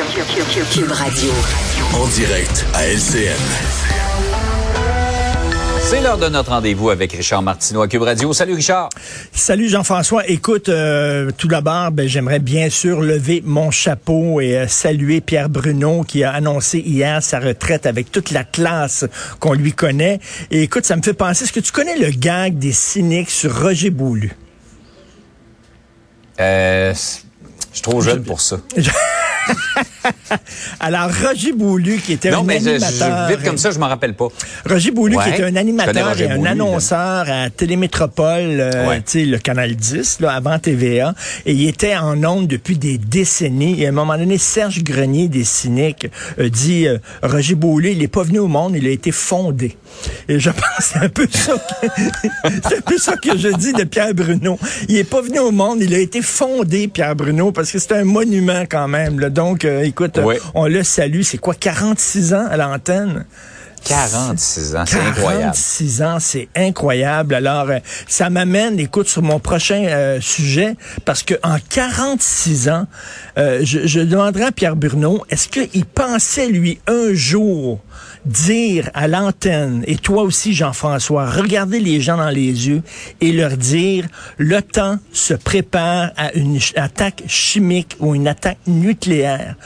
Cube Radio. En direct à LCN. C'est l'heure de notre rendez-vous avec Richard Martineau à Cube Radio. Salut Richard. Salut Jean-François. Écoute, euh, tout d'abord, ben, j'aimerais bien sûr lever mon chapeau et euh, saluer Pierre Bruno qui a annoncé hier sa retraite avec toute la classe qu'on lui connaît. Et écoute, ça me fait penser, est-ce que tu connais le gag des cyniques sur Roger Boulu? Euh, je suis trop jeune pour ça. Alors, Roger Boulu, qui était non, un mais animateur... je- vite comme ça, je m'en rappelle pas. Roger Boulu, Ouais, qui était un animateur et un là. annonceur à Télémétropole, euh, Ouais. tu sais, le Canal 10, là, avant TVA. Et il était en ondes depuis des décennies. Et à un moment donné, Serge Grenier, des cyniques, euh, dit, euh, Roger Boulu, il n'est pas venu au monde, il a été fondé. Et je pense que c'est un peu ça que, c'est un peu ça que je dis de Pierre Bruno. Il est pas venu au monde, il a été fondé, Pierre Bruno, parce que c'est un monument quand même. là. Donc, euh, écoute, on le salue. C'est quoi, 46 ans à l'antenne? 46 ans, c'est incroyable. 46 ans, c'est incroyable. Alors, euh, ça m'amène, écoute, sur mon prochain euh, sujet, parce que en 46 ans, euh, je, je demanderai à Pierre Bruno, est-ce qu'il pensait, lui, un jour, dire à l'antenne, et toi aussi, Jean-François, regarder les gens dans les yeux et leur dire, temps se prépare à une attaque chimique ou une attaque nucléaire.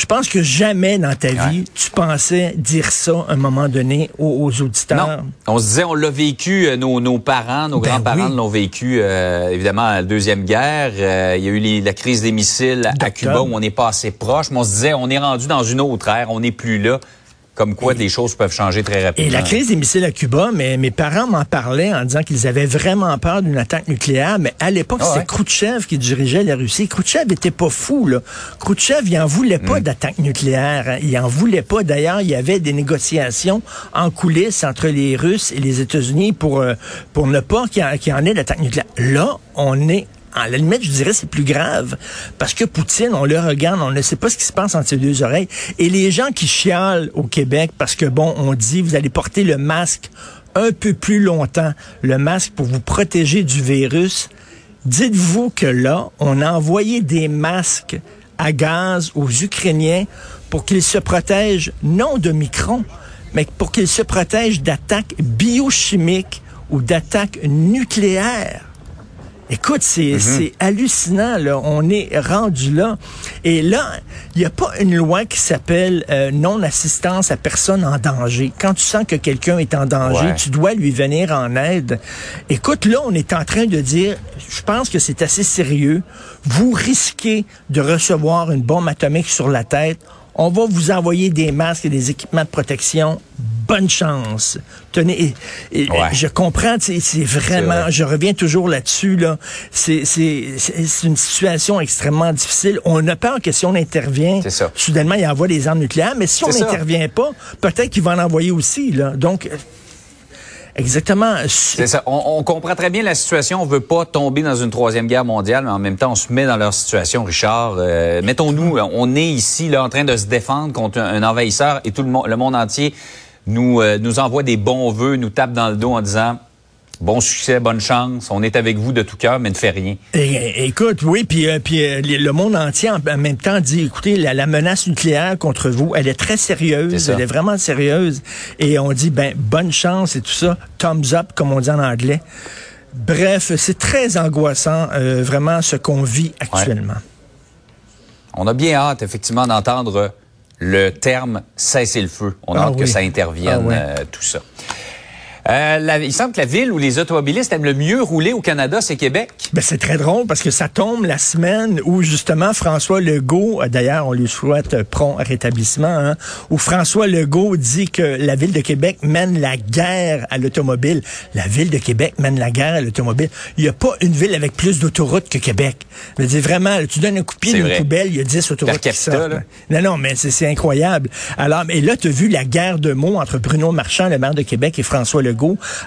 Je pense que jamais dans ta vie, tu pensais dire ça à un moment donné aux, aux auditeurs. Non, on se disait, on l'a vécu, euh, nos, nos parents, nos Ben grands-parents oui. l'ont vécu, euh, évidemment, à la Deuxième Guerre. Euh, il y a eu les- la crise des missiles à. Cuba où on n'est pas assez proche, mais on se disait, on est rendu dans une autre ère, on n'est plus là. Comme quoi, les choses peuvent changer très rapidement. Et la crise des missiles à Cuba, mais mes parents m'en parlaient en disant qu'ils avaient vraiment peur d'une attaque nucléaire, mais à l'époque, Ah c'était ouais. Khrouchtchev qui dirigeait la Russie. Khrouchtchev était pas fou, là. Khrouchtchev, il en voulait pas Hmm. d'attaque nucléaire. hein. Il en voulait pas. D'ailleurs, il y avait des négociations en coulisses entre les Russes et les États-Unis pour, euh, pour ne pas qu'il y, en- qu'il y en ait d'attaque nucléaire. Là, on est à la limite, je dirais, c'est plus grave. Parce que Poutine, on le regarde, on ne sait pas ce qui se passe entre ses deux oreilles. Et les gens qui chialent au Québec, parce que bon, on dit, vous allez porter le masque un peu plus longtemps, le masque pour vous protéger du virus. Dites-vous que là, on a envoyé des masques à gaz aux Ukrainiens pour qu'ils se protègent non de microns, mais pour qu'ils se protègent d'attaques biochimiques ou d'attaques nucléaires. Écoute, c'est c'est hallucinant, là. On est rendu là. Et là, il n'y a pas une loi qui s'appelle euh, non-assistance à personne en danger. Quand tu sens que quelqu'un est en danger, Ouais. tu dois lui venir en aide. Écoute, là, on est en train de dire, je pense que c'est assez sérieux. Vous risquez de recevoir une bombe atomique sur la tête. On va vous envoyer des masques et des équipements de protection. Bonne chance. Tenez, et- et- Ouais. je comprends, c'est vraiment, vrai. je reviens toujours là-dessus, là. C'est, c'est, c'est c'est une situation extrêmement difficile. On a peur que si on intervient, soudainement, il envoie des armes nucléaires, mais si on n'intervient pas, peut-être qu'il va en envoyer aussi, là. Donc, exactement. C'est ça. On, on comprend très bien la situation. On veut pas tomber dans une troisième guerre mondiale, mais en même temps, on se met dans leur situation, Richard. Euh, Mettons-nous, on est ici là en train de se défendre contre un, envahisseur et tout le monde, le monde entier nous euh, nous envoie des bons vœux, nous tape dans le dos en disant bon succès, bonne chance, on est avec vous de tout cœur, mais ne fait rien. É- écoute, oui, puis euh, puis euh, le monde entier en, en même temps dit, écoutez, la, la menace nucléaire contre vous, elle est très sérieuse, elle est vraiment sérieuse, et on dit, ben bonne chance et tout ça, thumbs up comme on dit en anglais. Bref, c'est très angoissant, euh, vraiment ce qu'on vit actuellement. On a bien hâte, effectivement, d'entendre le terme cesser le feu. On a Ah hâte que ça intervienne, Ah ouais. tout ça. Euh, la- il semble que la ville où les automobilistes aiment le mieux rouler au Canada, c'est Québec. Ben, c'est très drôle parce que ça tombe la semaine où justement François Legault, euh, d'ailleurs on lui souhaite euh, prompt rétablissement, hein, où François Legault dit que la ville de Québec mène la guerre à l'automobile. La ville de Québec mène la guerre à l'automobile. Il n'y a pas une ville avec plus d'autoroutes que Québec. Je veux dire, vraiment, là, tu donnes un coup de pied C'est dans une vrai. poubelle, il y a 10 autoroutes qui capita, sortent. là. Non, non, mais c'est incroyable. Alors, mais là, tu as vu la guerre de mots entre Bruno Marchand, le maire de Québec, et François Legault.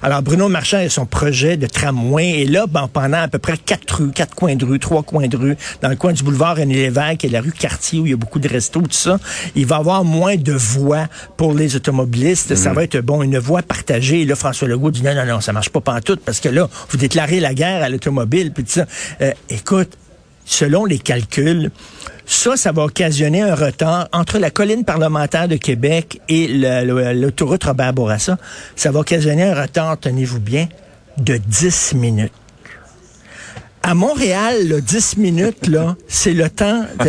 Alors, Bruno Marchand a son projet de tramway. Et là, ben, pendant à peu près quatre rues, quatre coins de rue, trois coins de rue, dans le coin du boulevard René Lévesque et la rue Cartier, où il y a beaucoup de restos, tout ça, il va y avoir moins de voies pour les automobilistes. Ça va être, bon, une voie partagée. Et là, François Legault dit, non, non, non, ça marche pas pantoute, parce que là, vous déclarez la guerre à l'automobile, puis tout ça. Euh, écoute, selon les calculs, Ça, ça va occasionner un retard entre la colline parlementaire de Québec et l'autoroute Robert Bourassa. Ça va occasionner un retard, tenez-vous bien, de 10 minutes. À Montréal, là, 10 minutes, là, c'est le temps.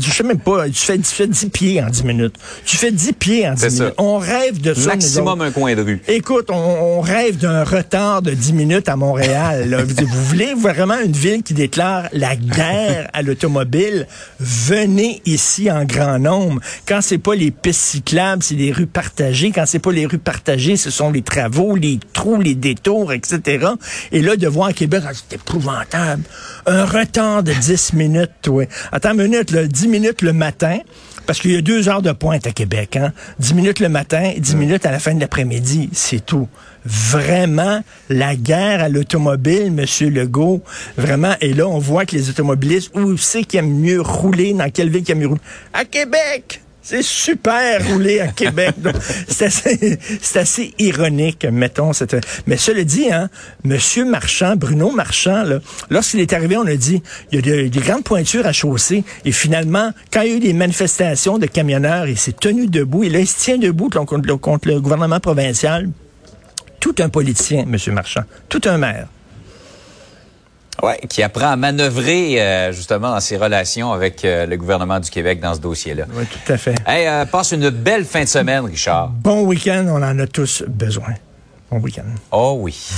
Je sais même pas, tu fais, tu fais 10 pieds en 10 minutes. Tu fais 10 pieds en 10 minutes. On rêve de ça. Maximum un coin de rue. Écoute, on, rêve d'un retard de 10 minutes à Montréal. Vous voulez vraiment une ville qui déclare la guerre à l'automobile? Venez ici en grand nombre. Quand c'est pas les pistes cyclables, c'est les rues partagées. Quand c'est pas les rues partagées, ce sont les travaux, les trous, les détours, etc. Et là, de voir à Québec, ah, c'est épouvantable. Un retard de 10 minutes, oui. Attends une minute, là, 10 minutes le matin, parce qu'il y a deux heures de pointe à Québec, hein. 10 minutes le matin, 10 minutes à la fin de l'après-midi, c'est tout. Vraiment, la guerre à l'automobile, Monsieur Legault, vraiment, et là, on voit que les automobilistes, où c'est qu'ils aiment mieux rouler, dans quelle ville qu'ils aiment mieux rouler? À Québec! C'est super rouler à Québec. C'est assez, assez, ironique, mettons. Cette... Mais cela dit, hein, Monsieur Marchand, Bruno Marchand, lorsqu'il est arrivé, on a dit, il y a des grandes pointures à chausser. Et finalement, quand il y a eu des manifestations de camionneurs, il s'est tenu debout. Et là, il se tient debout contre, contre le gouvernement provincial. Tout un politicien, Monsieur Marchand. Tout un maire. Oui, qui apprend à manœuvrer euh, justement dans ses relations avec euh, le gouvernement du Québec dans ce dossier-là. Oui, tout à fait. Hey, euh, passe une belle fin de semaine, Richard. Bon week-end, on en a tous besoin. Bon week-end. Oh oui.